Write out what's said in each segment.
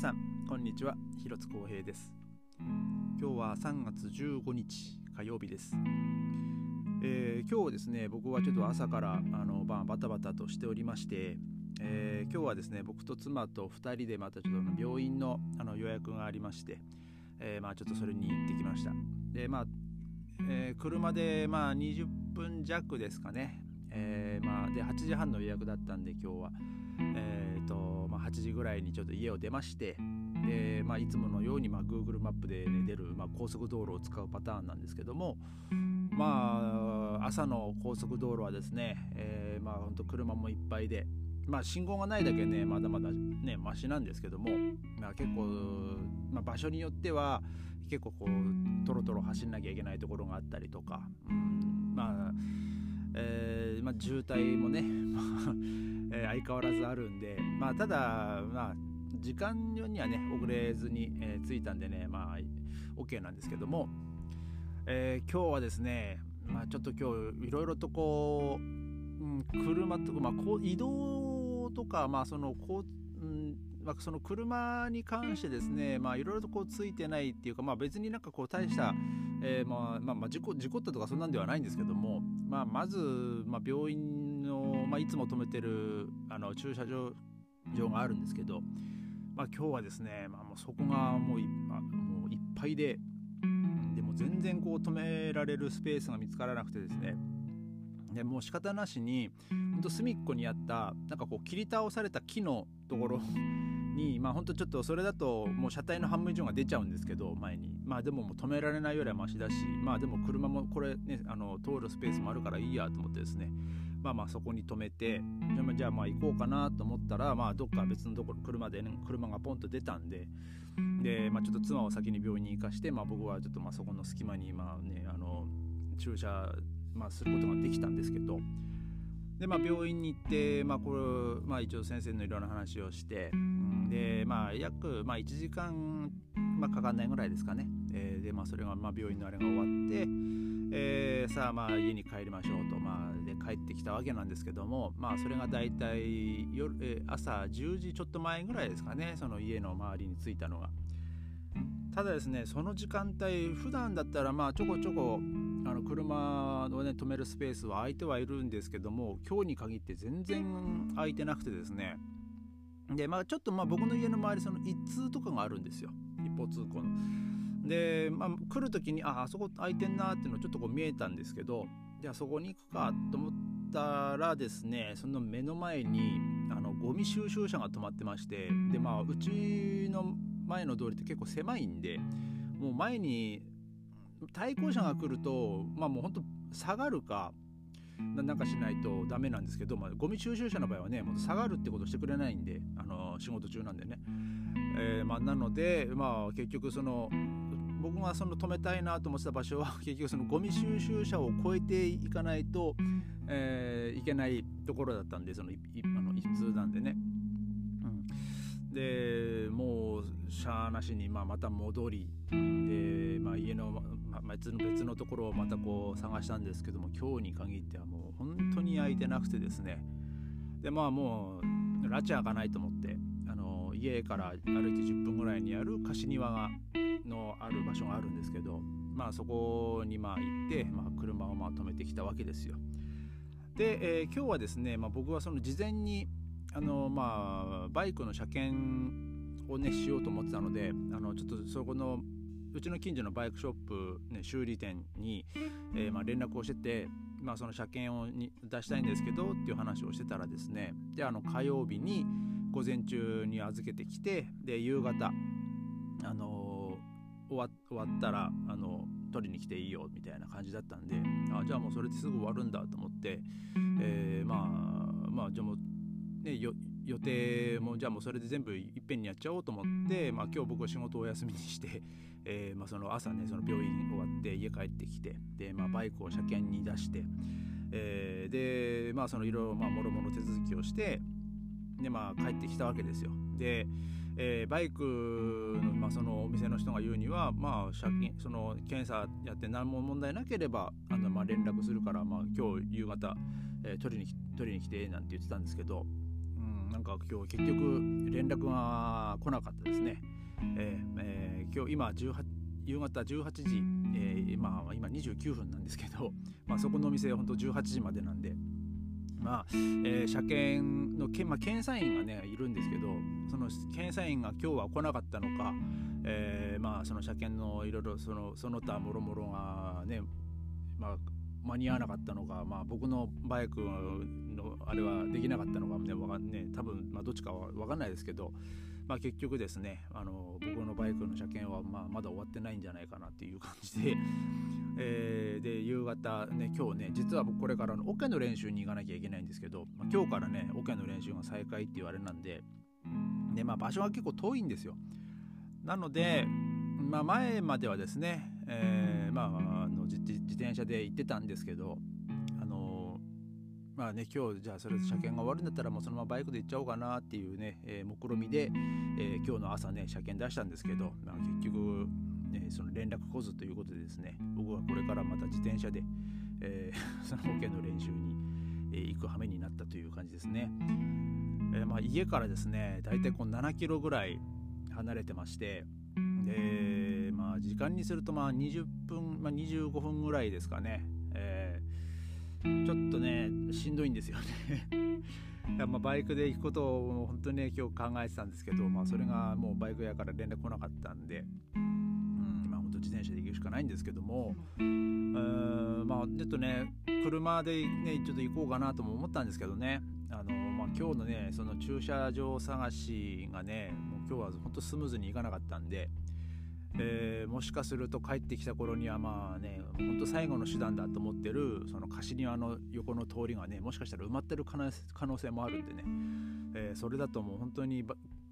さんこんにちは。広津光平です。今日は3月15日火曜日です、えー、今日ですね僕はちょっと朝からあの晩バタバタとしておりまして、えー、今日はですね僕と妻と2人でまたちょっと病院のあの予約がありまして、えー、まあちょっとそれに行ってきました。でまあ、え車でまあ20分弱ですかね。えー、まあ、で8時半の予約だったんで今日は、え、8時ぐらいにちょっと家を出ましてで、まあ、いつものように、まあ、Google マップで、出る、まあ、高速道路を使うパターンなんですけどもまあ朝の高速道路はですね、えー、まあ本当車もいっぱいでまあ信号がないだけねまだまだねマシなんですけども、まあ、結構、まあ、場所によっては結構こうトロトロ走んなきゃいけないところがあったりとか、うん、まあえーまあ、渋滞もね、えー、相変わらずあるんで、まあ、ただ、まあ、時間にはね遅れずに、えー、着いたんでね、まあ、OK なんですけども、えー、今日はですね、まあ、ちょっと今日いろいろとこう、うん、車とか、まあ、こう移動とか、まあそのこううんまあ、その車に関してですね、いろいろとこうついてないっていうか、まあ、別になんかこう大した、えー、まあまあ、まあ事故事故ったとかそんなんではないんですけども、まあ、まず、まあ、病院の、まあ、いつも止めてるあの駐車場があるんですけど、まあ、今日はですね、まあ、もうそこがもうい,、ま、もういっぱいででも全然こう止められるスペースが見つからなくてですね。でもう仕方なしにほんと隅っこにあったなんかこう切り倒された木のところにまあほんとちょっとそれだともう車体の半分以上が出ちゃうんですけど前に。まあでももう止められないよりはマシだしまあでも車もこれねあの通るスペースもあるからいいやと思ってですね。まあまあそこに止めてじゃあまあ行こうかなと思ったらまあどっか別のところ車で、ね、車がポンと出たんでで、まあ、ちょっと妻を先に病院に行かして、まあ、僕はちょっとまあそこの隙間にまあねあの駐車、まあ、することができたんですけどで、まあ、病院に行って、まあこれまあ、一応先生のいろんな話をして、で、まあ、約、まあ、1時間、まあ、かかんないぐらいですかね、えー、で、まあ、それが、まあ、病院のあれが終わって、えー、さあ、まあ、家に帰りましょうと、まあ、で帰ってきたわけなんですけども、まあ、それが大体夜、えー、朝10時ちょっと前ぐらいですかねその家の周りに着いたのが。ただですねその時間帯普段だったらまあちょこちょこあの車をね止めるスペースは空いてはいるんですけども今日に限って全然空いてなくてですねでまあちょっとまあ僕の家の周りその一通とかがあるんですよ一方通行の。で、まあ、来る時にああそこ空いてんなっていうのちょっとこう見えたんですけどじゃあそこに行くかと思ったらですねその目の前にあのゴミ収集車が止まってましてでまあうちの前の通りって結構狭いんでもう前に対向車が来るとまあもうほんと下がるかなんかしないとダメなんですけど、まあ、ゴミ収集車の場合はねもう下がるってことしてくれないんであの仕事中なんでね、えー、まあ、なので、まあ、結局その僕がその止めたいなと思ってた場所は 結局そのゴミ収集車を越えていかないと、えー、いけないところだったんでそのあの一通なんでね。でもうしゃあなしに、まあ、また戻りで、まあ、家の、ま、別の別のところをまたこう探したんですけども今日に限ってはもう本当に空いてなくてですねでまあもう拉致開かないと思ってあの家から歩いて10分ぐらいにある貸し庭がのある場所があるんですけどまあそこにまあ行って、まあ、車をまあ止めてきたわけですよ。で、えー、今日はですね、まあ、僕はその事前にあのまあバイクの車検をねしようと思ってたのであのちょっとそこのうちの近所のバイクショップ、ね、修理店に、えー、まあ、連絡をしてて、まあ、その車検をに出したいんですけどっていう話をしてたらですねであの火曜日に午前中に預けてきてで夕方、あのー、終わ終わったら、あの取りに来ていいよみたいな感じだったんであじゃあもうそれですぐ終わるんだと思って、えー、まあまあじゃあもうね、予定もじゃあもうそれで全部いっぺんにやっちゃおうと思って、まあ、今日僕は仕事をお休みにして、えー、まあ、その朝ねその病院終わって家帰ってきてで、まあ、バイクを車検に出して、えー、でまあそのいろいろもろもろ手続きをしてでまあ帰ってきたわけですよ。でえー、バイクの,、まあそのお店の人が言うには、まあ、借金その検査やって何も問題なければあの、まあ、連絡するから、まあ、今日夕方、えー、取りに取りに来てなんて言ってたんですけどうん、なんか今日結局連絡が来なかったですね。えーえー、今日今18夕方18時、えー、まあ、今29分なんですけど、まあ、そこのお店本当18時までなんで、まあえー、車検のけ、まあ、検査員がねいるんですけどその検査員が今日は来なかったのか、えー、まあ、その車検のいろいろそのその他もろもろがね、まあ、間に合わなかったのか、まあ、僕のバイクのあれはできなかったのかねわかんね多分、まあ、どっちかは分かんないですけど、まあ、結局ですねあの僕のバイクの車検はまあまだ終わってないんじゃないかなっていう感じで、えー、で夕方ね今日ね実は僕これからのオケの練習に行かなきゃいけないんですけど、まあ、今日からねオケの練習が再開って言われなんでで、まあ、場所が結構遠いんですよ。なので、まあ、前まではですね、えー、まあ転車で行ってたんですけどまあね今日じゃあそれ車検が終わるんだったらもうそのままバイクで行っちゃおうかなっていうね、えー、目論見で、えー、今日の朝ね車検出したんですけど、まあ、結局、ね、その連絡来ずということでですね僕はこれからまた自転車で、えー、その保険の練習に、えー、行く羽目になったという感じですね。えー、まあ家からですね大体こう7キロぐらい離れてましてでまあ時間にするとまあ20分、まあ、25分ぐらいですかね。えちょっとねしんどいんですよね。まあバイクで行くことを本当にね今日考えてたんですけど、まあ、それがもうバイク屋から連絡来なかったんで、うん、まあ本当自転車で行くしかないんですけどもうんまあちょっとね車でねちょっと行こうかなとも思ったんですけどね。あの、まあ、今日のねその駐車場探しがねもう今日は本当スムーズにいかなかったんでえー、もしかすると帰ってきた頃にはまあねほんと最後の手段だと思ってるその貸し庭の横の通りがねもしかしたら埋まってる可能性もあるんでね、えー、それだともう本当に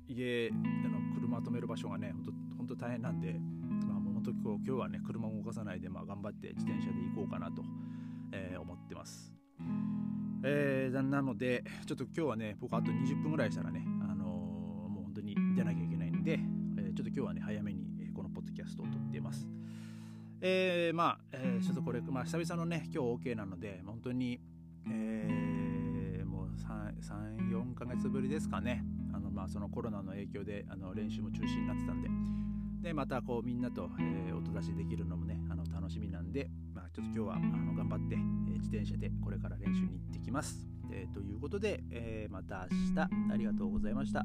家あの車止める場所がね本当大変なんで、まあ、もう本当今日はね車を動かさないで、まあ、頑張って自転車で行こうかなと、えー、思ってます。えー、なのでちょっと今日はね僕あと20分ぐらいしたらね、あのー、もう本当に出なきゃいけないんで、えー、ちょっと今日はね早めにストを撮っています。えー、まあ、えー、ちょっとこれ、まあ、久々のね、今日 OK なので、本当に、えー、もう3、3、4ヶ月ぶりですかね。あの、まあ、そのコロナの影響で、あの、練習も中止になってたんで、で、また、こう、みんなと、えー、音出しできるのもね、あの、楽しみなんで、まあ、ちょっと今日は、あの、頑張って、え、自転車でこれから練習に行ってきます。えー、ということで、え、また明日、ありがとうございました。